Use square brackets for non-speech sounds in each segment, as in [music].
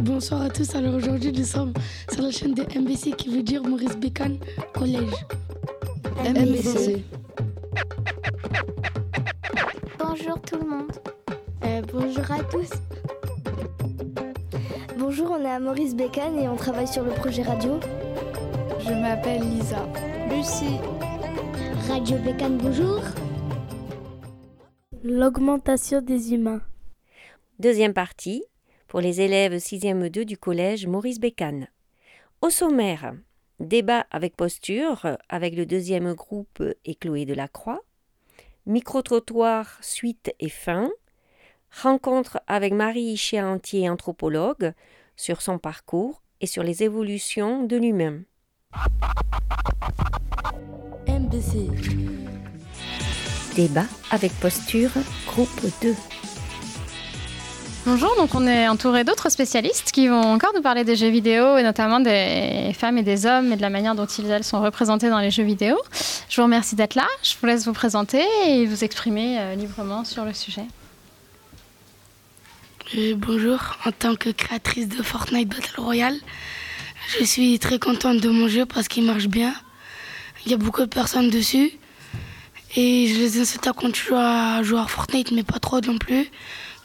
Bonsoir à tous. Alors aujourd'hui, nous sommes sur la chaîne de MBC qui veut dire Maurice Bécane Collège. MBC. Bonjour tout le monde. Euh, bonjour à tous. Bonjour, on est à Maurice Bécane et on travaille sur le projet radio. Je m'appelle Lisa. Lucie. Radio Bécane, bonjour. L'augmentation des humains. Deuxième partie, pour les élèves 6e 2 du collège Maurice Bécane. Au sommaire, débat avec posture avec le deuxième groupe et Chloé Delacroix, micro-trottoir suite et fin, rencontre avec Marie Chéantier, anthropologue, sur son parcours et sur les évolutions de lui-même. MBC. Débat avec posture, groupe 2. Bonjour, donc on est entouré d'autres spécialistes qui vont encore nous parler des jeux vidéo et notamment des femmes et des hommes et de la manière dont ils elles sont représentés dans les jeux vidéo. Je vous remercie d'être là. Je vous laisse vous présenter et vous exprimer euh, librement sur le sujet. Euh, bonjour, en tant que créatrice de Fortnite Battle Royale, je suis très contente de mon jeu parce qu'il marche bien. Il y a beaucoup de personnes dessus et je les incite à continuer à jouer à Fortnite, mais pas trop non plus.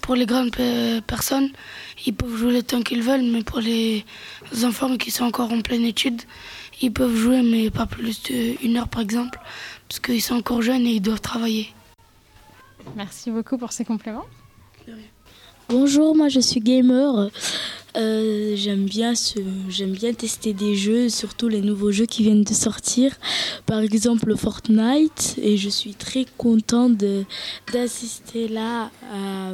Pour les grandes personnes, ils peuvent jouer le temps qu'ils veulent, mais pour les enfants qui sont encore en pleine étude, ils peuvent jouer, mais pas plus d'une heure par exemple, parce qu'ils sont encore jeunes et ils doivent travailler. Merci beaucoup pour ces compléments. Bonjour, moi je suis gamer. Euh, j'aime bien j'aime bien tester des jeux, surtout les nouveaux jeux qui viennent de sortir. Par exemple Fortnite, et je suis très contente d'assister là à,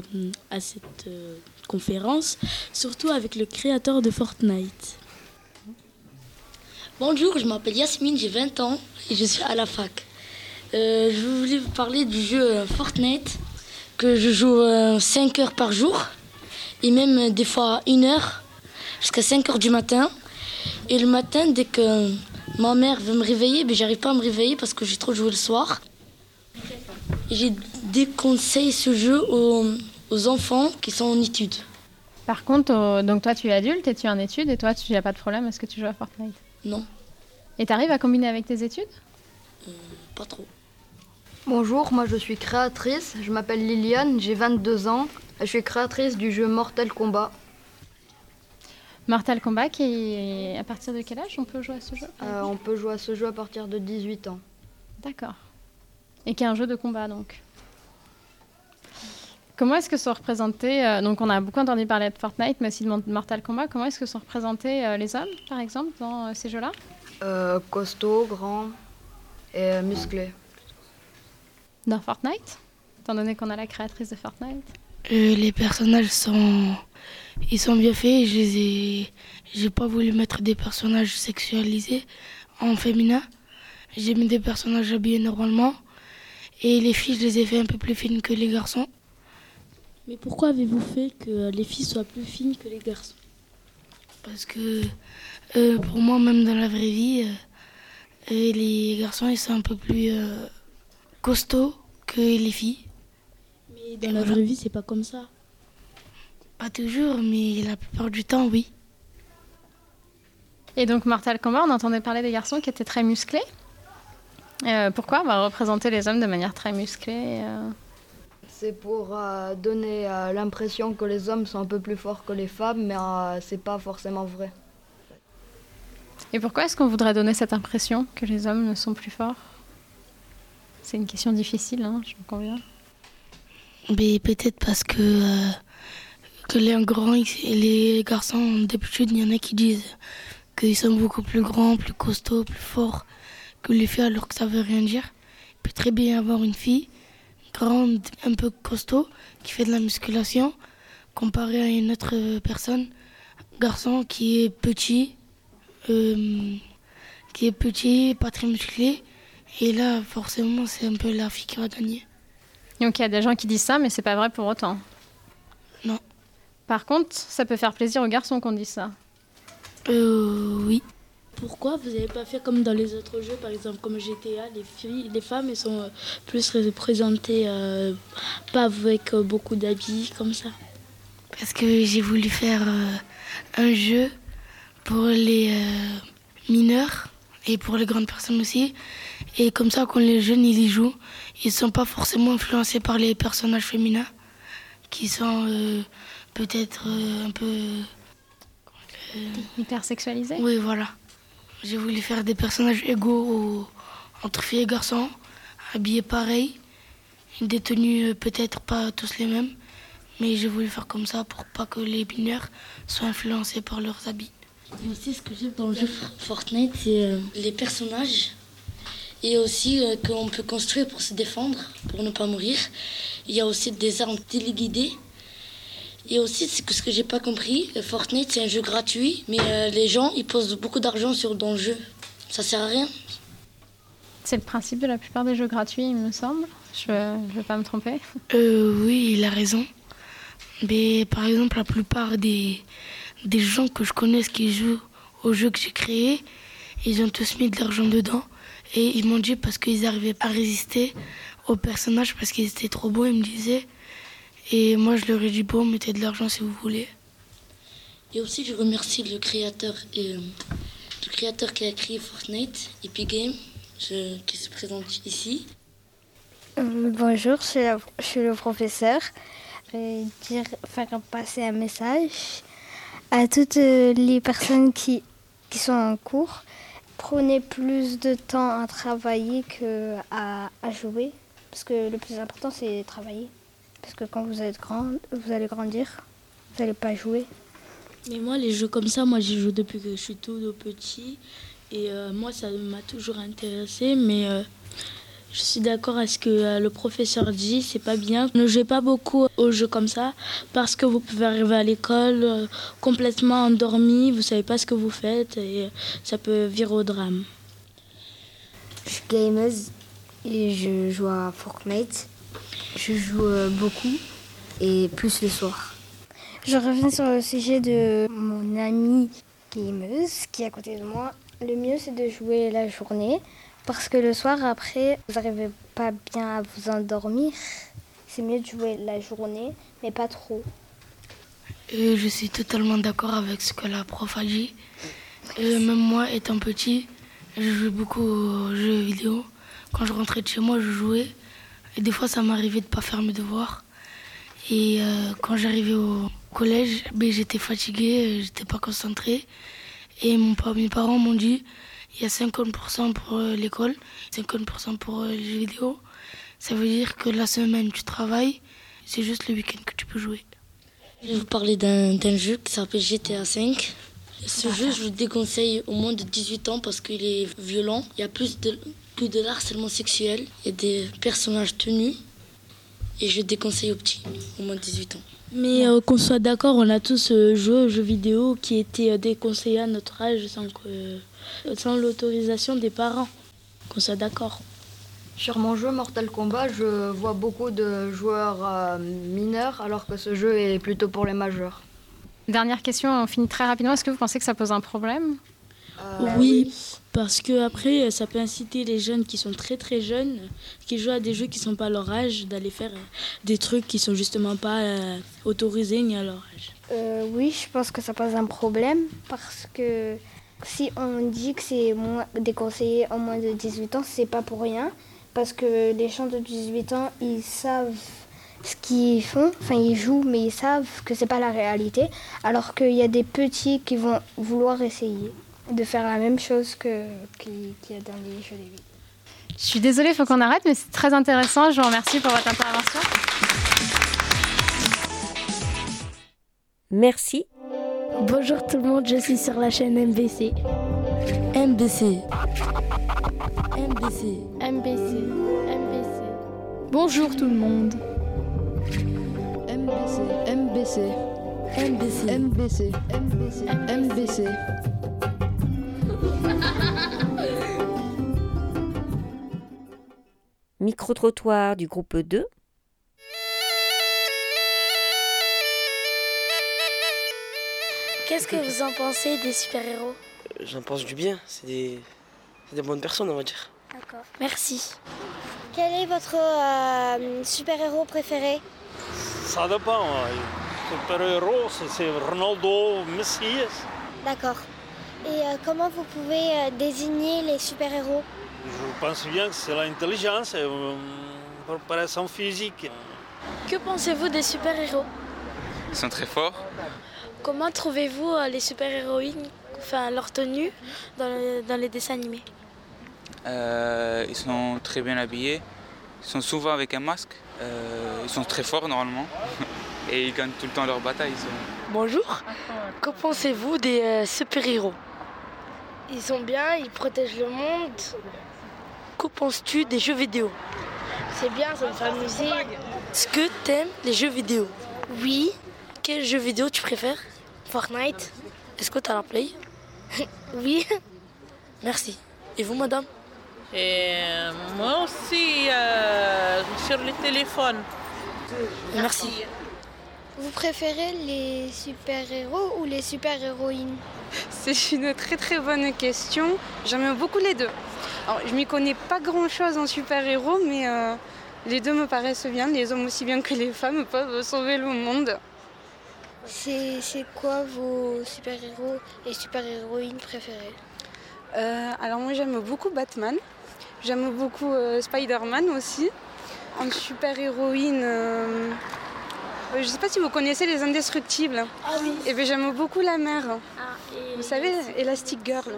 à cette euh, conférence, surtout avec le créateur de Fortnite. Bonjour, je m'appelle Yasmine, j'ai 20 ans et je suis à la fac. Euh, je voulais vous parler du jeu Fortnite que je joue 5 heures par jour et même des fois une heure jusqu'à 5 heures du matin. Et le matin, dès que ma mère veut me réveiller, ben, j'arrive pas à me réveiller parce que j'ai trop joué le soir. J'ai déconseillé ce jeu aux, aux, enfants qui sont en études. Par contre, donc toi tu es adulte et tu es en études et toi tu n'as pas de problème, est-ce que tu joues à Fortnite? Non. Et tu arrives à combiner avec tes études? Euh, Pas trop. Bonjour, moi je suis créatrice, je m'appelle Liliane, j'ai 22 ans, je suis créatrice du jeu Mortal Kombat. Mortal Kombat, qui à partir de quel âge on peut jouer à ce jeu euh, On peut jouer à ce jeu à partir de 18 ans. D'accord. Et qui est un jeu de combat donc. Comment est-ce que sont représentés, euh, donc on a beaucoup entendu parler de Fortnite, mais aussi de Mortal Kombat, comment est-ce que sont représentés euh, les hommes, par exemple, dans ces jeux-là? Costaud, grand et musclé. Dans Fortnite? Étant donné qu'on a la créatrice de Fortnite Les personnages sont ils sont bien faits. Je les ai, j'ai pas voulu mettre des personnages sexualisés en féminin. J'ai mis des personnages habillés normalement. Et les filles, je les ai fait un peu plus fines que les garçons. Mais pourquoi avez-vous fait que les filles soient plus fines que les garçons? Parce que euh, pour moi, même dans la vraie vie, euh, les garçons, ils sont un peu plus euh, costauds que les filles. Mais dans la vraie vie, c'est pas comme ça. Pas toujours, mais la plupart du temps, oui. Et donc, Mortal Kombat, on entendait parler des garçons qui étaient très musclés. Euh, pourquoi on va représenter les hommes de manière très musclée euh... C'est pour euh, donner euh, l'impression que les hommes sont un peu plus forts que les femmes, mais c'est pas forcément vrai. Et pourquoi est-ce qu'on voudrait donner cette impression que les hommes ne sont plus forts? C'est une question difficile, hein, je me conviens. Mais peut-être parce que que les grands les garçons d'habitude, il y en a qui disent qu'ils sont beaucoup plus grands, plus costauds, plus forts que les filles, alors que ça veut rien dire. Il peut très bien avoir une fille grande, un peu costaud, qui fait de la musculation, comparé à une autre personne, garçon qui est petit, euh, qui est petit, pas très musclé. Et là, forcément, c'est un peu la fille qui va gagner. Donc il y a des gens qui disent ça, mais c'est pas vrai pour autant. Non. Par contre, ça peut faire plaisir aux garçons qu'on dise ça. Euh, oui. Pourquoi vous n'avez pas fait comme dans les autres jeux, par exemple comme GTA, les filles, les femmes, elles sont plus représentées, euh, pas avec beaucoup d'habits comme ça? Parce que j'ai voulu faire euh, un jeu pour les euh, mineurs et pour les grandes personnes aussi. Et comme ça, quand les jeunes ils y jouent, ils ne sont pas forcément influencés par les personnages féminins qui sont euh, peut-être euh, un peu. euh, Hypersexualisé oui, voilà. J'ai voulu faire des personnages égaux au- entre filles et garçons, habillés pareil, des tenues euh, peut-être pas tous les mêmes, mais j'ai voulu faire comme ça pour pas que les mineurs soient influencés par leurs habits. Et aussi, ce que j'aime dans le jeu Fortnite, c'est euh, les personnages. Et aussi euh, qu'on peut construire pour se défendre, pour ne pas mourir. Il y a aussi des armes téléguidées. Et aussi, c'est que ce que j'ai pas compris, euh, Fortnite, c'est un jeu gratuit, mais euh, les gens, ils posent beaucoup d'argent sur dans le jeu. Ça sert à rien. C'est le principe de la plupart des jeux gratuits, il me semble. Je ne vais pas me tromper. Euh, oui, il a raison. Mais par exemple, la plupart des, des gens que je connaisse qui jouent au jeu que j'ai créé, ils ont tous mis de l'argent dedans. Et ils m'ont dit parce qu'ils n'arrivaient pas à résister aux personnages parce qu'ils étaient trop beaux, ils me disaient. Et moi, je leur ai dit, bon, mettez de l'argent si vous voulez. Et aussi, je remercie le créateur, et, euh, le créateur qui a créé Fortnite, Epic Games, je- qui se présente ici. Euh, bonjour, je suis, la- je suis le professeur. Je vais dire, faire passer un message à toutes euh, les personnes qui, qui sont en cours. Prenez plus de temps à travailler qu'à à jouer. Parce que le plus important, c'est travailler. Parce que quand vous êtes grand, vous allez grandir. Vous n'allez pas jouer. Mais moi, les jeux comme ça, moi, j'y joue depuis que je suis tout petit. Et euh, moi, ça m'a toujours intéressé. Mais euh, je suis d'accord à ce que euh, le professeur dit. C'est pas bien. Ne jouez pas beaucoup aux jeux comme ça. Parce que vous pouvez arriver à l'école euh, complètement endormi. Vous savez pas ce que vous faites. Et euh, ça peut virer au drame. Je suis gameuse et je joue à Fortnite. Je joue beaucoup et plus le soir. Je reviens sur le sujet de mon amie gameuse qui est à côté de moi. Le mieux, c'est de jouer la journée parce que le soir, après, vous n'arrivez pas bien à vous endormir. C'est mieux de jouer la journée, mais pas trop. Et je suis totalement d'accord avec ce que la prof a dit. Même moi, étant petit, je jouais beaucoup aux jeux vidéo. Quand je rentrais de chez moi, je jouais. Et des fois, ça m'arrivait de ne pas faire mes devoirs. Et euh, quand j'arrivais au collège, ben, j'étais fatiguée, j'étais pas concentrée. Et mon, mes parents m'ont dit il y a 50% pour euh, l'école, 50% pour euh, les jeux vidéo. Ça veut dire que la semaine, tu travailles, c'est juste le week-end que tu peux jouer. Je vais vous parler d'un jeu qui s'appelle GTA V. Ce jeu, je vous le déconseille au moins de 18 ans parce qu'il est violent. Il y a plus de, plus de harcèlement sexuel et des personnages tenus. Et je le déconseille aux petits, au moins de 18 ans. Mais euh, qu'on soit d'accord, on a tous euh, joué aux jeux vidéo qui étaient euh, déconseillés à notre âge sans, que, sans l'autorisation des parents. Qu'on soit d'accord. Sur mon jeu Mortal Kombat, je vois beaucoup de joueurs euh, mineurs alors que ce jeu est plutôt pour les majeurs. Dernière question, on finit très rapidement. Est-ce que vous pensez que ça pose un problème? Oui, parce que après, ça peut inciter les jeunes qui sont très très jeunes, qui jouent à des jeux qui sont pas à leur âge, d'aller faire euh, des trucs qui sont justement pas euh, autorisés ni à leur âge. Euh, oui, je pense que ça pose un problème parce que si on dit que c'est déconseillé en moins de 18 ans, c'est pas pour rien. Parce que les gens de 18 ans, ils savent ce qu'ils font, enfin ils jouent, mais ils savent que c'est pas la réalité. Alors qu'il y a des petits qui vont vouloir essayer de faire la même chose que qu'il y a dans les jeux vidéo. Je suis désolée, il faut qu'on arrête, mais c'est très intéressant. Je vous remercie pour votre intervention. Merci. Bonjour tout le monde, je suis sur la chaîne MBC. MBC. MBC. MBC. MBC. Bonjour tout le monde. MBC. MBC. MBC. MBC. MBC. MBC. Micro-trottoir du groupe 2. Qu'est-ce que vous en pensez des super-héros? J'en pense du bien, c'est des... bonnes personnes, on va dire. D'accord. Merci. Quel est votre euh, super-héros préféré? Ça dépend. ouais. super-héros, c'est Ronaldo, Messi. D'accord. Et euh, comment vous pouvez euh, désigner les super-héros? Je pense bien que c'est l'intelligence et euh, préparation physique. Que pensez-vous des super-héros? Ils sont très forts. Comment trouvez-vous euh, les super-héroïnes, enfin leur tenue dans, le- dans les dessins animés? Euh, ils sont très bien habillés. Ils sont souvent avec un masque. Euh, ils sont très forts normalement. [laughs] Et ils gagnent tout le temps leur bataille. Bonjour. Que pensez-vous des euh, super-héros? Ils sont bien, ils protègent le monde. Que penses-tu des jeux vidéo? C'est bien, ça me fait amuser. Est-ce que t'aimes les jeux vidéo? Oui. Quel jeu vidéo tu préfères? Fortnite. Est-ce que t'as la play? [laughs] Oui. Merci. Et vous, madame? Et euh, moi aussi, euh, sur le téléphone. Merci. Vous préférez les super-héros ou les super-héroïnes [laughs] C'est une très très bonne question. J'aime beaucoup les deux. Alors, je m'y connais pas grand chose en super-héros, mais euh, les deux me paraissent bien. Les hommes aussi bien que les femmes peuvent sauver le monde. C'est c'est quoi vos super-héros et super-héroïnes préférés Euh, alors moi j'aime beaucoup Batman. J'aime beaucoup euh, Spider-Man aussi. En super-héroïne, euh, je sais pas si vous connaissez les Indestructibles. Ah oui. Et bien j'aime beaucoup la mère. et vous savez, Elastic Girl.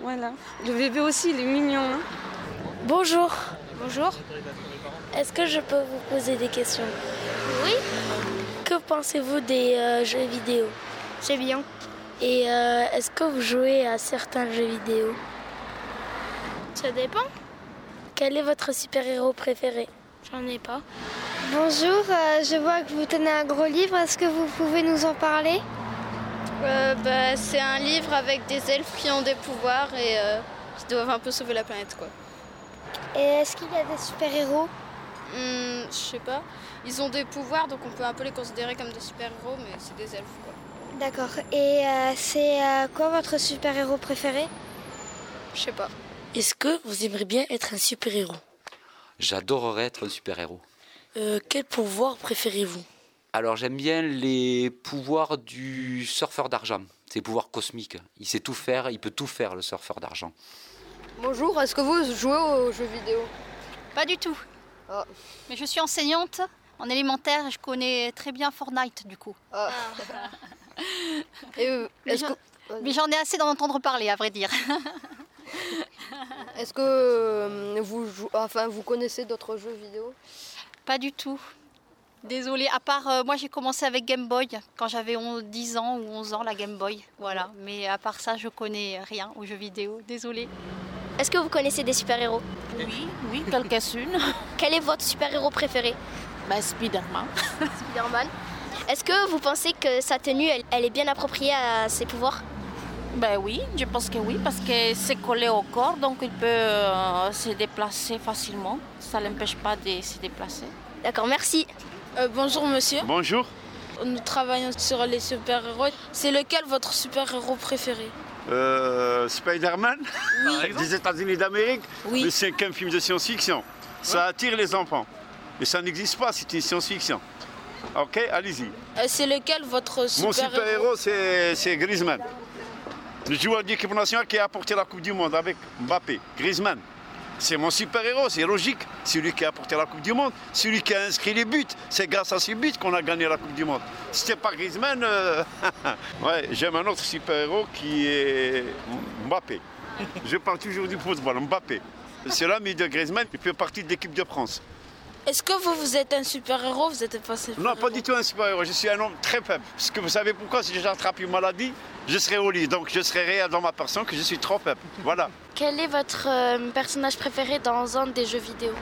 Voilà. Le bébé aussi, il est mignon. hein. Bonjour. Bonjour. Est-ce que je peux vous poser des questions? Oui. Que pensez-vous des euh, jeux vidéo? C'est bien. Et euh, est-ce que vous jouez à certains jeux vidéo? Ça dépend. Quel est votre super-héros préféré? J'en ai pas. Bonjour, euh, je vois que vous tenez un gros livre. Est-ce que vous pouvez nous en parler? Euh, bah, c'est un livre avec des elfes qui ont des pouvoirs et euh, qui doivent un peu sauver la planète quoi. Et est-ce qu'il y a des super-héros? Hmm, je sais pas. Ils ont des pouvoirs donc on peut un peu les considérer comme des super-héros mais c'est des elfes quoi. D'accord. Et euh, c'est euh, quoi votre super-héros préféré? Je sais pas. Est-ce que vous aimeriez bien être un super-héros? J'adorerais être un super-héros. Euh, Quel pouvoir préférez-vous? Alors j'aime bien les pouvoirs du surfeur d'argent, ses pouvoirs cosmiques. Il sait tout faire, il peut tout faire le surfeur d'argent. Bonjour, est-ce que vous jouez aux jeux vidéo? Pas du tout. Mais je suis enseignante en élémentaire et je connais très bien Fortnite du coup. [laughs] Et, euh, Mais est-ce j'en- que- mais j'en ai assez d'en entendre parler, à vrai dire. [laughs] Est-ce que euh, vous, jou- enfin, vous connaissez d'autres jeux vidéo? Pas du tout. Désolée, à part euh, moi j'ai commencé avec Game Boy quand j'avais 11 10 ans ou 11 ans la Game Boy, voilà. Mais à part ça, je connais rien aux jeux vidéo. Désolée. Est-ce que vous connaissez des super-héros? Oui, oui, quelques-unes. [laughs] Quel est votre super-héros préféré? Bah, Spider-Man. [laughs] Spider-Man. Est-ce que vous pensez que sa tenue, elle, elle est bien appropriée à ses pouvoirs? Ben oui, je pense que oui, parce que c'est collé au corps, donc il peut euh, se déplacer facilement. Ça ne l'empêche pas de se déplacer. D'accord, merci. Euh, bonjour monsieur. Bonjour. Nous travaillons sur les super-héros. C'est lequel votre super-héros préféré? Euh, Spider-Man? Des États-Unis d'Amérique, le cinquième film de science-fiction. Ça attire les enfants. Mais ça n'existe pas, c'est une science-fiction. Ok, allez-y. Euh, C'est lequel votre Mon super-héros? super-héros, c'est c'est Griezmann. Le joueur d'équipe nationale qui a apporté la Coupe du Monde avec Mbappé. Griezmann. C'est mon super-héros, c'est logique. C'est lui qui a apporté la Coupe du Monde, celui qui a inscrit les buts. C'est grâce à ses buts qu'on a gagné la Coupe du Monde. Si c'était pas Griezmann, euh, [laughs] j'aime un autre super-héros qui est Mbappé. Je parle toujours du football, Mbappé. C'est l'ami de Griezmann, il fait partie de l'équipe de France. Est-ce que vous, vous êtes un super-héros Vous êtes pas super Non, pas du tout un super-héros. Je suis un homme très faible. Parce que vous savez pourquoi? Si j'attrape une maladie, je serai au lit. Donc je serai réel dans ma personne que je suis trop faible. Voilà. [laughs] Quel est votre euh, personnage préféré dans un des jeux vidéo?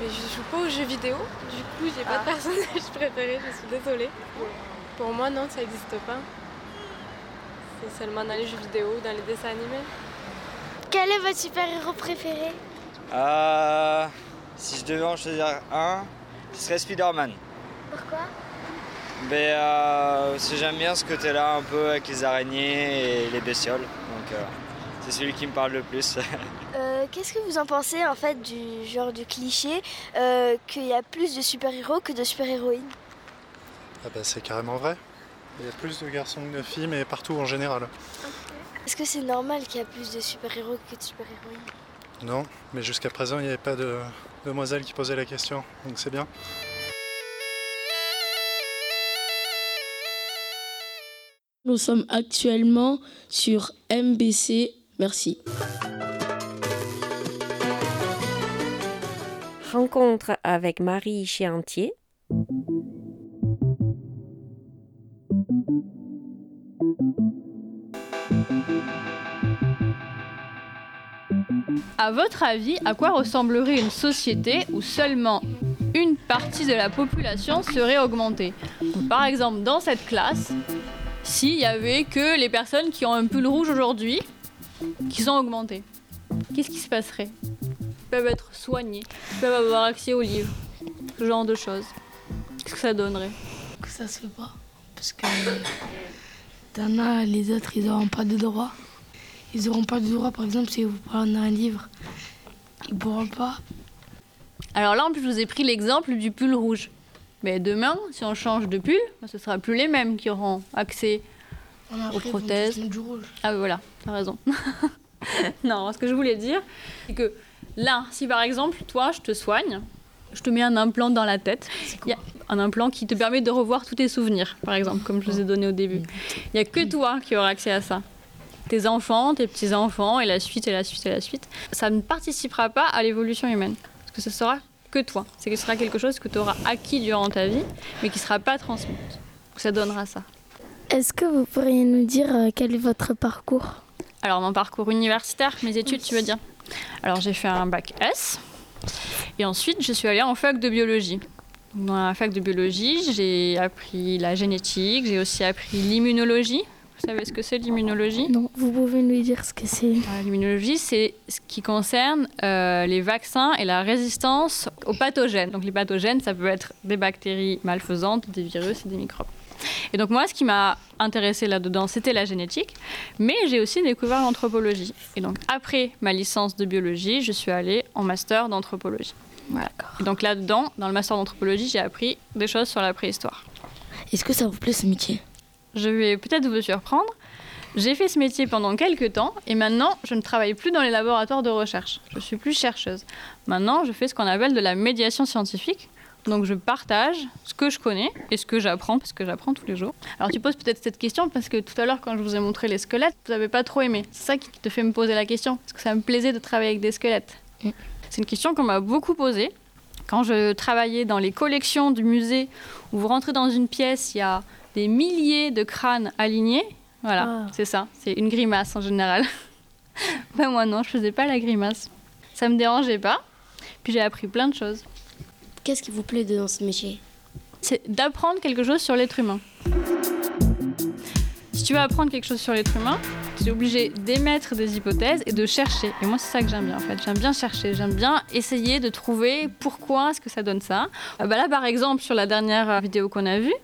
Mais je joue pas aux jeux vidéo, du coup j'ai pas de personnage [laughs] préféré, je suis désolée. Pour moi non, ça n'existe pas. C'est seulement dans les jeux vidéo, dans les dessins animés. Quel est votre super-héros préféré? Euh, si je devais en choisir un, ce serait Spider-Man. Pourquoi? Mais euh, parce que j'aime bien ce côté-là un peu avec les araignées et les bestioles. Donc euh, c'est celui qui me parle le plus. [laughs] Euh, Qu'est-ce que vous en pensez en fait du genre du cliché euh, qu'il y a plus de super-héros que de super-héroïnes? Ah bah c'est carrément vrai. Il y a plus de garçons que de filles, mais partout en général. Est-ce que c'est normal qu'il y a plus de super-héros que de super-héroïnes? Non, mais jusqu'à présent, il n'y avait pas de demoiselle qui posait la question, donc c'est bien. Nous sommes actuellement sur MBC. Merci. Rencontre avec Marie Chiantier. À votre avis, à quoi ressemblerait une société où seulement une partie de la population serait augmentée? Par exemple, dans cette classe, s'il y avait que les personnes qui ont un pull rouge aujourd'hui qui sont augmentées, qu'est-ce qui se passerait? Ils peuvent être soignés, ils peuvent avoir accès aux livres, ce genre de choses. Qu'est-ce que ça donnerait? Que ça se fait pas. Parce que t'en as, les autres, ils n'auront pas de droit. Ils n'auront pas de droit, par exemple, si vous prenez un livre, ils pourront pas. Alors là, en plus, je vous ai pris l'exemple du pull rouge. Mais demain, si on change de pull, ce sera plus les mêmes qui auront accès On a aux prothèses. du rouge. Ah voilà, t'as raison. [laughs] non, ce que je voulais dire, c'est que là, si par exemple, toi, je te soigne, je te mets un implant dans la tête. Il y a un implant qui te permet de revoir tous tes souvenirs, par exemple, comme je vous ai donné au début. Il n'y a que toi qui auras accès à ça. Tes enfants, tes petits-enfants, et la suite, et la suite, et la suite. Ça ne participera pas à l'évolution humaine. Parce que ce sera que toi. C'est que ce sera quelque chose que tu auras acquis durant ta vie, mais qui ne sera pas transmis. Donc ça donnera ça. Est-ce que vous pourriez nous dire euh, quel est votre parcours? Alors, mon parcours universitaire, mes études, tu veux dire? Alors, j'ai fait un bac S. Et ensuite, je suis allée en fac de biologie. Dans la fac de biologie, j'ai appris la génétique, j'ai aussi appris l'immunologie. Vous savez ce que c'est l'immunologie? Non, vous pouvez nous dire ce que c'est. Euh, L'immunologie, c'est ce qui concerne euh, les vaccins et la résistance aux pathogènes. Donc les pathogènes, ça peut être des bactéries malfaisantes, des virus et des microbes. Et donc moi, ce qui m'a intéressé là-dedans, c'était la génétique, mais j'ai aussi découvert l'anthropologie. Et donc après ma licence de biologie, je suis allée en master d'anthropologie. Voilà. Et donc là-dedans, dans le master d'anthropologie, j'ai appris des choses sur la préhistoire. Est-ce que ça vous plaît ce métier? Je vais peut-être vous surprendre. J'ai fait ce métier pendant quelques temps et maintenant je ne travaille plus dans les laboratoires de recherche. Je suis plus chercheuse. Maintenant je fais ce qu'on appelle de la médiation scientifique. Donc je partage ce que je connais et ce que j'apprends parce que j'apprends tous les jours. Alors tu poses peut-être cette question parce que tout à l'heure quand je vous ai montré les squelettes, vous n'avez pas trop aimé. C'est ça qui te fait me poser la question parce que ça me plaisait de travailler avec des squelettes. C'est une question qu'on m'a beaucoup posée. Quand je travaillais dans les collections du musée où vous rentrez dans une pièce, il y a des milliers de crânes alignés. Voilà, c'est ça. C'est une grimace en général. [laughs] ben moi non, je faisais pas la grimace. Ça me dérangeait pas. Puis j'ai appris plein de choses. Qu'est-ce qui vous plaît dans ce métier? C'est d'apprendre quelque chose sur l'être humain. Si tu veux apprendre quelque chose sur l'être humain, tu es obligé d'émettre des hypothèses et de chercher. Et moi, c'est ça que j'aime bien en fait. J'aime bien chercher, j'aime bien essayer de trouver pourquoi est-ce que ça donne ça. Euh, bah là, par exemple, sur la dernière vidéo qu'on a vue,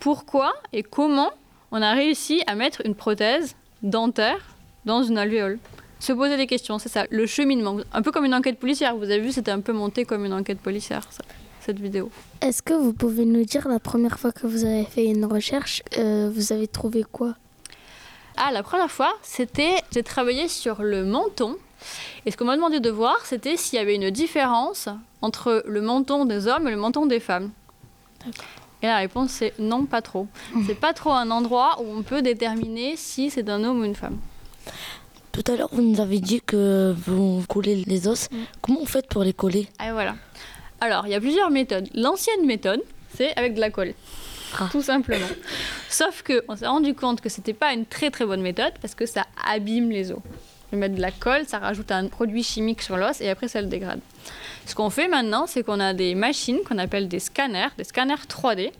pourquoi et comment on a réussi à mettre une prothèse dentaire dans une alvéole Se poser des questions, c'est ça, le cheminement. Un peu comme une enquête policière. Vous avez vu, c'était un peu monté comme une enquête policière, ça, cette vidéo. Est-ce que vous pouvez nous dire la première fois que vous avez fait une recherche, euh, vous avez trouvé quoi? Ah, la première fois, c'était, j'ai travaillé sur le menton. Et ce qu'on m'a demandé de voir, c'était s'il y avait une différence entre le menton des hommes et le menton des femmes. Et la réponse, c'est non, pas trop. C'est pas trop un endroit où on peut déterminer si c'est un homme ou une femme. Tout à l'heure, vous nous avez dit que vous coulez les os. Comment vous faites pour les coller? Ah, voilà. Alors, il y a plusieurs méthodes. L'ancienne méthode, c'est avec de la colle. Tout simplement. Sauf qu'on s'est rendu compte que c'était pas une très très bonne méthode parce que ça abîme les os. Mettre de la colle, ça rajoute un produit chimique sur l'os et après ça le dégrade. Ce qu'on fait maintenant, c'est qu'on a des machines qu'on appelle des scanners, des scanners 3D,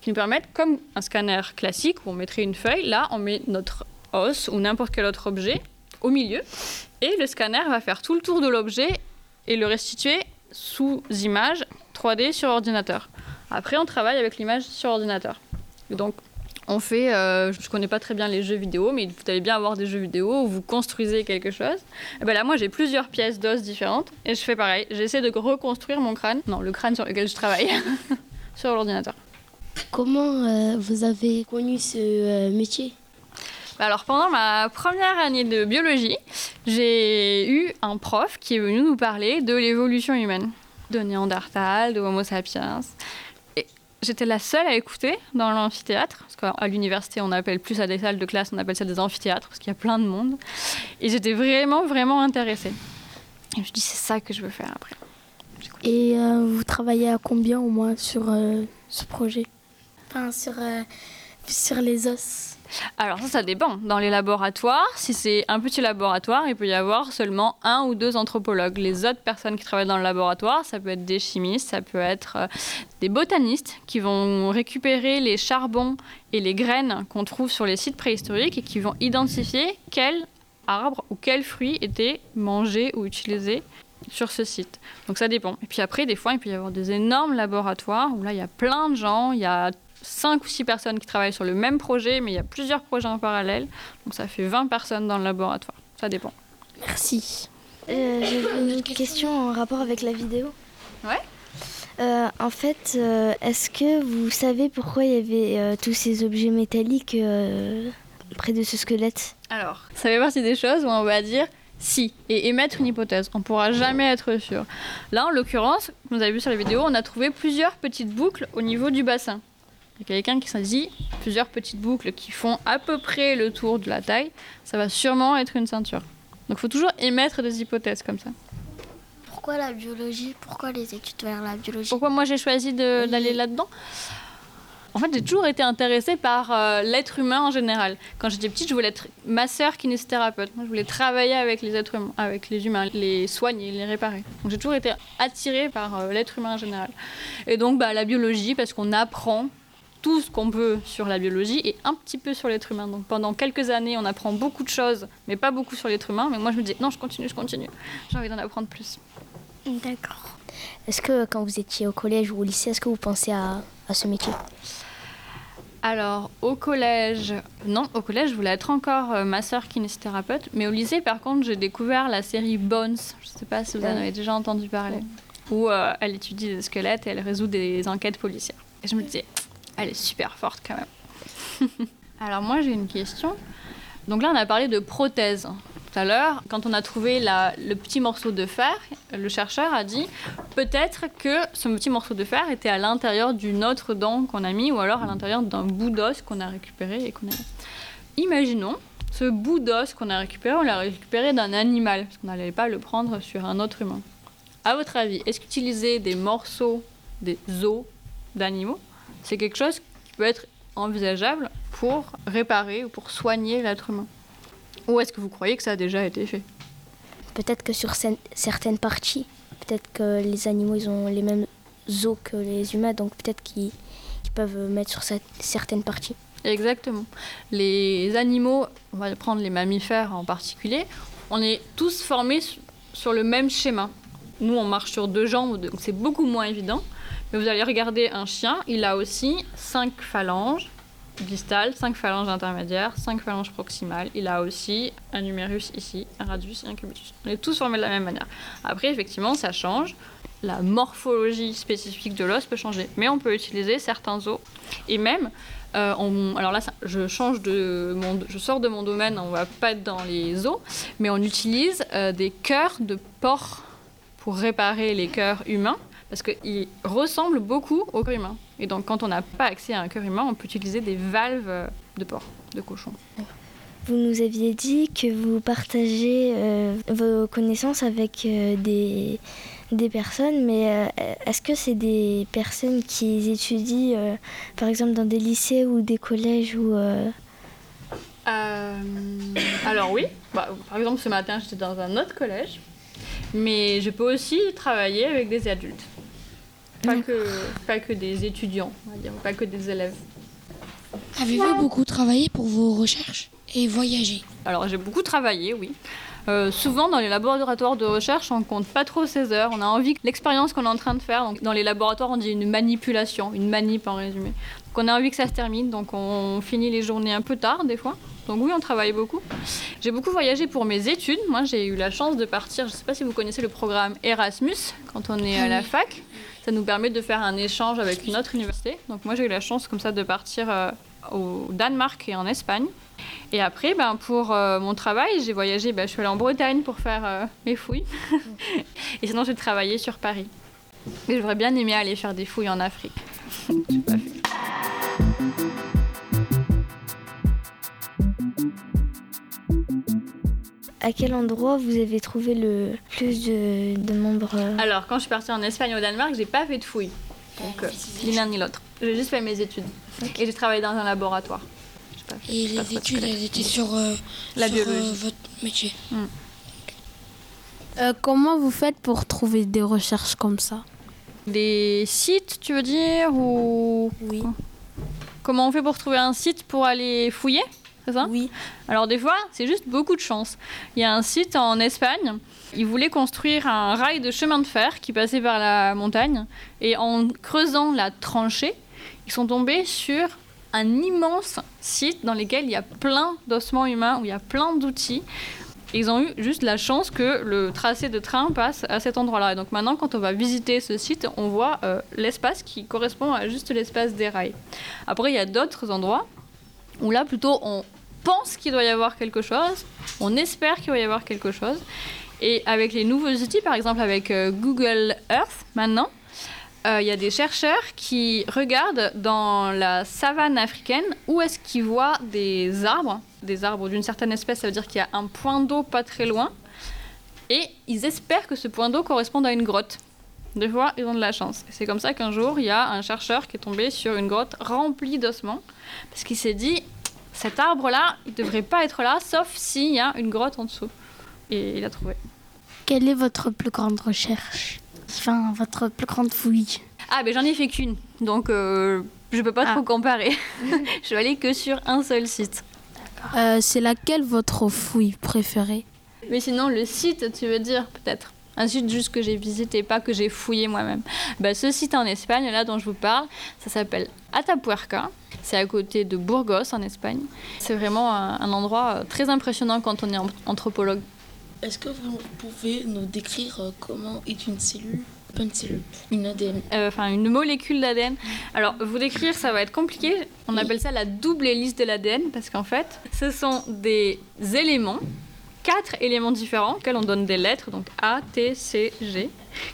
qui nous permettent, comme un scanner classique où on mettrait une feuille, là on met notre os ou n'importe quel autre objet au milieu et le scanner va faire tout le tour de l'objet et le restituer sous image 3D sur ordinateur. Après, on travaille avec l'image sur ordinateur. Donc, on fait, euh, je ne connais pas très bien les jeux vidéo, mais vous allez bien avoir des jeux vidéo où vous construisez quelque chose. Et ben là, moi, j'ai plusieurs pièces d'os différentes et je fais pareil. J'essaie de reconstruire mon crâne, non, le crâne sur lequel je travaille, [laughs] sur l'ordinateur. Comment euh, vous avez connu ce euh, métier? Bah Alors pendant ma première année de biologie, j'ai eu un prof qui est venu nous parler de l'évolution humaine, de Néandertal, de Homo sapiens. J'étais la seule à écouter dans l'amphithéâtre, parce qu'à l'université on appelle plus à des salles de classe, on appelle ça des amphithéâtres, parce qu'il y a plein de monde. Et j'étais vraiment, vraiment intéressée. Et je me suis dit, c'est ça que je veux faire après. Et euh, vous travaillez à combien au moins sur euh, ce projet? Enfin, sur, euh, sur les os Alors ça, ça dépend. Dans les laboratoires, si c'est un petit laboratoire, il peut y avoir seulement un ou deux anthropologues. Les autres personnes qui travaillent dans le laboratoire, ça peut être des chimistes, ça peut être euh, des botanistes qui vont récupérer les charbons et les graines qu'on trouve sur les sites préhistoriques et qui vont identifier quel arbre ou quel fruit était mangé ou utilisé sur ce site. Donc ça dépend. Et puis après, des fois, il peut y avoir des énormes laboratoires où là, il y a plein de gens, il y a cinq ou six personnes qui travaillent sur le même projet, mais il y a plusieurs projets en parallèle. Donc ça fait 20 personnes dans le laboratoire. Ça dépend. Merci. Euh, J'ai une autre question en rapport avec la vidéo. Ouais. Euh, en fait, euh, est-ce que vous savez pourquoi il y avait euh, tous ces objets métalliques euh, près de ce squelette? Alors, ça fait partie des choses où on va dire si et émettre une hypothèse. On ne pourra jamais être sûr. Là, en l'occurrence, vous avez vu sur la vidéo, on a trouvé plusieurs petites boucles au niveau du bassin. Il y a quelqu'un qui s'est dit plusieurs petites boucles qui font à peu près le tour de la taille. Ça va sûrement être une ceinture. Donc, il faut toujours émettre des hypothèses comme ça. Pourquoi la biologie? Pourquoi les études vers la biologie? Pourquoi moi j'ai choisi d'aller là-dedans? En fait, j'ai toujours été intéressée par euh, l'être humain en général. Quand j'étais petite, je voulais être masseur kinésithérapeute. Moi, je voulais travailler avec les êtres humains, avec les humains, les soigner, les réparer. Donc j'ai toujours été attirée par euh, l'être humain en général. Et donc bah, la biologie, parce qu'on apprend tout ce qu'on peut sur la biologie et un petit peu sur l'être humain. Donc pendant quelques années, on apprend beaucoup de choses, mais pas beaucoup sur l'être humain. Mais moi, je me disais, non, je continue, je continue. J'ai envie d'en apprendre plus. D'accord. Est-ce que quand vous étiez au collège ou au lycée, est-ce que vous pensez à, à ce métier? Alors, au collège, non, au collège, je voulais être encore euh, masseur kinésithérapeute. Mais au lycée, par contre, j'ai découvert la série Bones. Je ne sais pas si vous en avez déjà entendu parler. Où euh, elle étudie des squelettes et elle résout des enquêtes policières. Et je me disais, elle est super forte quand même. [laughs] Alors, moi, j'ai une question. Donc là, on a parlé de prothèses. Tout à l'heure, quand on a trouvé le petit morceau de fer, le chercheur a dit peut-être que ce petit morceau de fer était à l'intérieur d'une autre dent qu'on a mis ou alors à l'intérieur d'un bout d'os qu'on a récupéré et qu'on a. Imaginons ce bout d'os qu'on a récupéré, on l'a récupéré d'un animal parce qu'on n'allait pas le prendre sur un autre humain. À votre avis, est-ce qu'utiliser des morceaux, des os d'animaux, c'est quelque chose qui peut être envisageable pour réparer ou pour soigner l'être humain Ou est-ce que vous croyez que ça a déjà été fait? Peut-être que sur cer- certaines parties, peut-être que les animaux ils ont les mêmes os que les humains, donc peut-être qu'ils peuvent mettre sur certaines parties. Exactement. Les animaux, on va prendre les mammifères en particulier, on est tous formés su- sur le même schéma. Nous, on marche sur deux jambes, donc c'est beaucoup moins évident. Mais vous allez regarder un chien, il a aussi cinq phalanges distales, cinq phalanges intermédiaires, cinq phalanges proximales. Il a aussi un numérus ici, un radius et un cubitus. On est tous formés de la même manière. Après, effectivement, ça change. La morphologie spécifique de l'os peut changer, mais on peut utiliser certains os. Et même, euh, alors là, je change de je sors de mon domaine, on va pas être dans les os, mais on utilise euh, des cœurs de porc pour réparer les cœurs humains, parce qu'ils ressemblent beaucoup au cœur humain. Et donc, quand on n'a pas accès à un cœur humain, on peut utiliser des valves de porc, de cochon. Vous nous aviez dit que vous partagez euh, vos connaissances avec euh, des, des personnes, mais euh, est-ce que c'est des personnes qui étudient, par exemple, dans des lycées ou des collèges ou alors oui, Bah, par exemple ce matin j'étais dans un autre collège, mais je peux aussi travailler avec des adultes. Pas que, pas que des étudiants, on va dire, pas que des élèves. Avez-vous beaucoup travaillé pour vos recherches et voyagé Alors j'ai beaucoup travaillé, oui. Euh, souvent dans les laboratoires de recherche, on compte pas trop ses heures. On a envie que l'expérience qu'on est en train de faire, donc dans les laboratoires, on dit une manipulation, une manip en résumé. Donc on a envie que ça se termine, donc on finit les journées un peu tard des fois. Donc oui, on travaille beaucoup. J'ai beaucoup voyagé pour mes études. Moi, j'ai eu la chance de partir. Je ne sais pas si vous connaissez le programme Erasmus quand on est à la fac. Ça nous permet de faire un échange avec une autre université. Donc moi, j'ai eu la chance comme ça de partir euh, au Danemark et en Espagne. Et après, ben, pour euh, mon travail, j'ai voyagé, ben, je suis allée en Bretagne pour faire euh, mes fouilles. [laughs] et sinon, j'ai travaillé sur Paris. Et j'aurais bien aimé aller faire des fouilles en Afrique. J'ai pas fait. À quel endroit vous avez trouvé le plus de, de membres? Alors, quand je suis partie en Espagne et au Danemark, j'ai pas fait de fouilles. Donc, euh, ni l'un ni l'autre. J'ai juste fait mes études. Et j'ai travaillé dans un laboratoire. J'ai pas fait- Et les études, de elles étaient sur, euh, La sur, euh, votre métier. Euh, comment vous faites pour trouver des recherches comme ça? Des sites, tu veux dire ou Oui. Comment on fait pour trouver un site pour aller fouiller? C'est ça? Oui. Alors des fois, c'est juste beaucoup de chance. Il y a un site en Espagne. Ils voulaient construire un rail de chemin de fer qui passait par la montagne. Et en creusant la tranchée, ils sont tombés sur un immense site dans lequel il y a plein d'ossements humains, où il y a plein d'outils. Ils ont eu juste la chance que le tracé de train passe à cet endroit-là. Et donc maintenant, quand on va visiter ce site, on voit euh, l'espace qui correspond à juste l'espace des rails. Après, il y a d'autres endroits où là, plutôt, on pense qu'il doit y avoir quelque chose, on espère qu'il va y avoir quelque chose. Et avec les nouveaux outils, par exemple avec euh, Google Earth maintenant, euh, il y a des chercheurs qui regardent dans la savane africaine où est-ce qu'ils voient des arbres, des arbres d'une certaine espèce, ça veut dire qu'il y a un point d'eau pas très loin, et ils espèrent que ce point d'eau corresponde à une grotte. Des fois, ils ont de la chance. C'est comme ça qu'un jour, il y a un chercheur qui est tombé sur une grotte remplie d'ossements, parce qu'il s'est dit, cet arbre-là, il ne devrait pas être là, sauf s'il y a une grotte en dessous. Et il a trouvé. Quelle est votre plus grande recherche Enfin, votre plus grande fouille Ah, ben j'en ai fait qu'une, donc euh, je peux pas trop comparer. [laughs] je suis allée que sur un seul site. Euh, C'est laquelle votre fouille préférée Mais sinon, le site, tu veux dire, peut-être un site juste que j'ai visité, pas que j'ai fouillé moi-même. Bah, ce site en Espagne, là dont je vous parle, ça s'appelle Atapuerca. C'est à côté de Burgos, en Espagne. C'est vraiment un, un endroit euh, très impressionnant quand on est an- anthropologue. Est-ce que vous pouvez nous décrire euh, comment est une cellule? Pas une cellule, une ADN. Euh, enfin une molécule d'ADN. Alors, vous décrire, ça va être compliqué. On appelle ça la double hélice de l'ADN parce qu'en fait, ce sont des éléments, quatre éléments différents, auxquels on donne des lettres, donc A, T, C, G,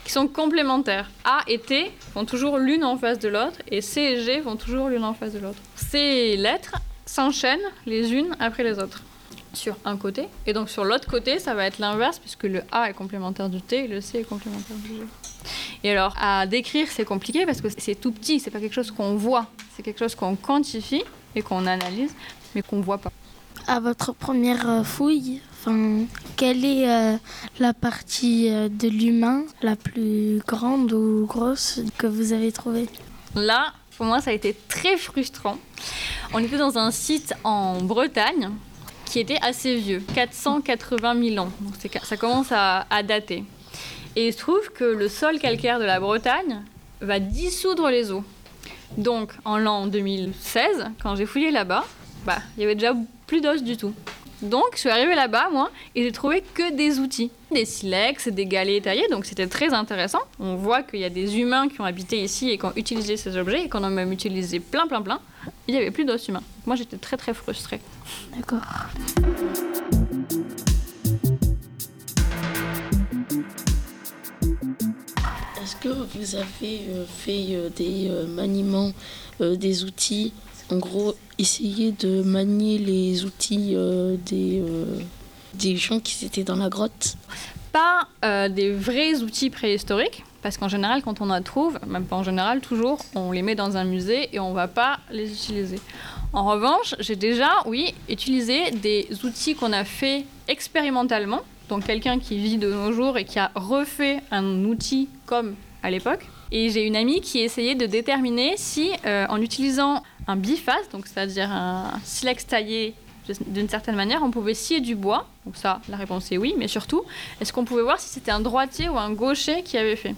qui sont complémentaires. A et T vont toujours l'une en face de l'autre et C et G vont toujours l'une en face de l'autre. Ces lettres s'enchaînent les unes après les autres sur un côté. Et donc sur l'autre côté, ça va être l'inverse, puisque le A est complémentaire du T et le C est complémentaire du G. Et alors, à décrire, c'est compliqué parce que c'est tout petit, c'est pas quelque chose qu'on voit, c'est quelque chose qu'on quantifie et qu'on analyse, mais qu'on voit pas. À votre première euh, fouille, quelle est euh, la partie euh, de l'humain la plus grande ou grosse que vous avez trouvée? Là, pour moi, ça a été très frustrant. On était dans un site en Bretagne qui était assez vieux, 480 000 ans. Donc ça commence à, à dater. Et il se trouve que le sol calcaire de la Bretagne va dissoudre les eaux. Donc en l'an 2016, quand j'ai fouillé là-bas, bah, il y avait déjà plus d'os du tout. Donc je suis arrivée là-bas, moi, et j'ai trouvé que des outils. Des silex, des galets taillés, donc c'était très intéressant. On voit qu'il y a des humains qui ont habité ici et qui ont utilisé ces objets, et qu'on en a même utilisé plein, plein, plein. Il n'y avait plus d'os humains. Moi j'étais très, très frustrée. D'accord. Est-ce que vous avez euh, fait euh, des euh, maniements des outils En gros, essayer de manier les outils euh, des, euh, des gens qui étaient dans la grotte Pas euh, des vrais outils préhistoriques, parce qu'en général, quand on en trouve, même pas en général, toujours, on les met dans un musée et on va pas les utiliser. En revanche, j'ai déjà, oui, utilisé des outils qu'on a fait expérimentalement. Donc quelqu'un qui vit de nos jours et qui a refait un outil comme à l'époque. Et j'ai une amie qui essayait de déterminer si, en utilisant un biface, donc c'est-à-dire un silex taillé d'une certaine manière, on pouvait scier du bois. Donc ça, la réponse est oui, mais surtout, est-ce qu'on pouvait voir si c'était un droitier ou un gaucher qui avait fait?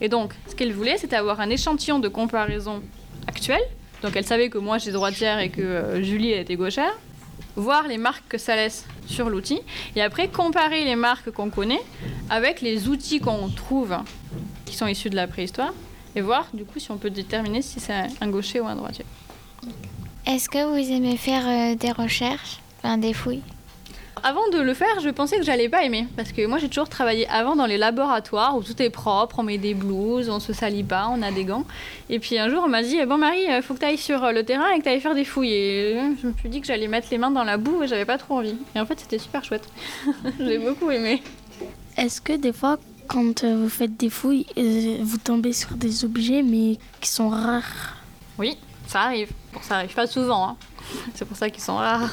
Et donc, ce qu'elle voulait, c'était avoir un échantillon de comparaison actuel. Donc elle savait que moi j'étais droitière et que euh, Julie était gauchère. Voir les marques que ça laisse sur l'outil et après comparer les marques qu'on connaît avec les outils qu'on trouve qui sont issus de la préhistoire et voir du coup si on peut déterminer si c'est un gaucher ou un droitier. Est-ce que vous aimez faire euh, des recherches, enfin des fouilles? Avant de le faire, je pensais que j'allais pas aimer. Parce que moi, j'ai toujours travaillé avant dans les laboratoires où tout est propre, on met des blouses, on se salit pas, on a des gants. Et puis un jour, on m'a dit Bon, Marie, il faut que tu ailles sur le terrain et que tu ailles faire des fouilles. Et je me suis dit que j'allais mettre les mains dans la boue et j'avais pas trop envie. Et en fait, c'était super chouette. [laughs] j'ai beaucoup aimé. Est-ce que des fois, quand euh, vous faites des fouilles, euh, vous tombez sur des objets mais qui sont rares? Oui, ça arrive. Bon, ça arrive pas souvent. Hein. C'est pour ça qu'ils sont rares.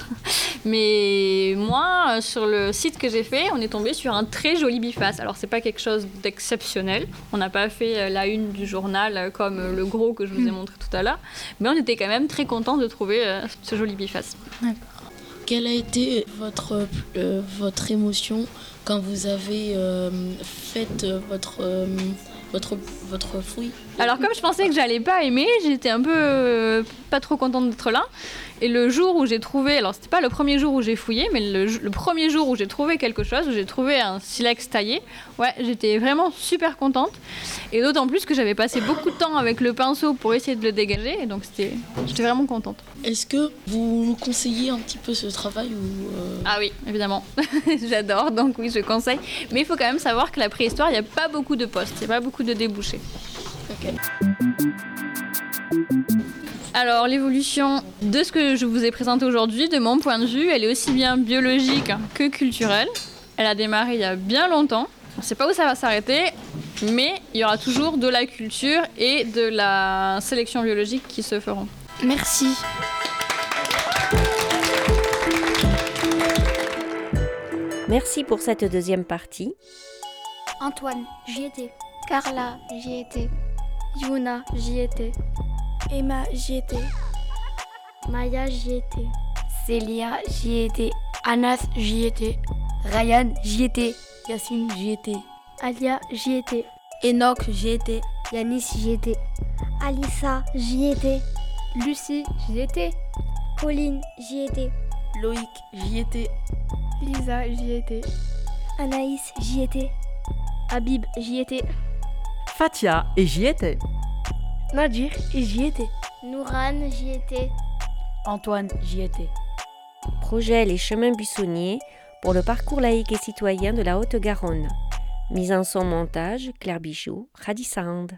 Mais moi, sur le site que j'ai fait, on est tombé sur un très joli biface. Alors, c'est pas quelque chose d'exceptionnel. On n'a pas fait euh, la une du journal euh, comme euh, le gros que je vous ai montré tout à l'heure. Mais on était quand même très content de trouver ce joli biface. Quelle a été votre, votre émotion quand vous avez fait votre votre, votre fouille Alors comme je pensais que j'allais pas aimer, j'étais un peu pas trop contente d'être là. Et le jour où j'ai trouvé, alors c'était pas le premier jour où j'ai fouillé, mais le, premier jour où j'ai trouvé quelque chose, où j'ai trouvé un silex taillé, ouais, j'étais vraiment super contente. Et d'autant plus que j'avais passé beaucoup de temps avec le pinceau pour essayer de le dégager, et donc c'était, j'étais vraiment contente. Est-ce que vous nous conseillez un petit peu ce travail ou euh, Ah oui, évidemment, [laughs] j'adore, donc oui, je conseille. Mais il faut quand même savoir que la préhistoire, il n'y a pas beaucoup de postes, il n'y a pas beaucoup de débouchés. Alors l'évolution de ce que je vous ai présenté aujourd'hui, de mon point de vue, elle est aussi bien biologique que culturelle. Elle a démarré il y a bien longtemps. On ne sait pas où ça va s'arrêter, mais il y aura toujours de la culture et de la sélection biologique qui se feront. Merci. Merci pour cette deuxième partie. Antoine, j'y étais. Carla, j'y étais. Yuna, j'y étais. Emma, j'y étais. Maya, j'y étais. Célia, j'y étais. Anas, j'y étais. Ryan, j'y étais. Yacine, j'y étais. Alia, j'y étais. Enoch, j'y étais. Yanis, j'y étais. Alissa, j'y étais. Lucie, j'y étais. Pauline, j'y étais. Loïc, j'y étais. Lisa, j'y étais. Anaïs, j'y étais. Habib, j'y étais. Fatia, et j'y étais. Nadir, et j'y étais. Nourane, j'y étais. Antoine, j'y étais. Projet Les Chemins Buissonniers pour le parcours laïque et citoyen de la Haute-Garonne. Mise en son montage, Claire Bichot, Radissande.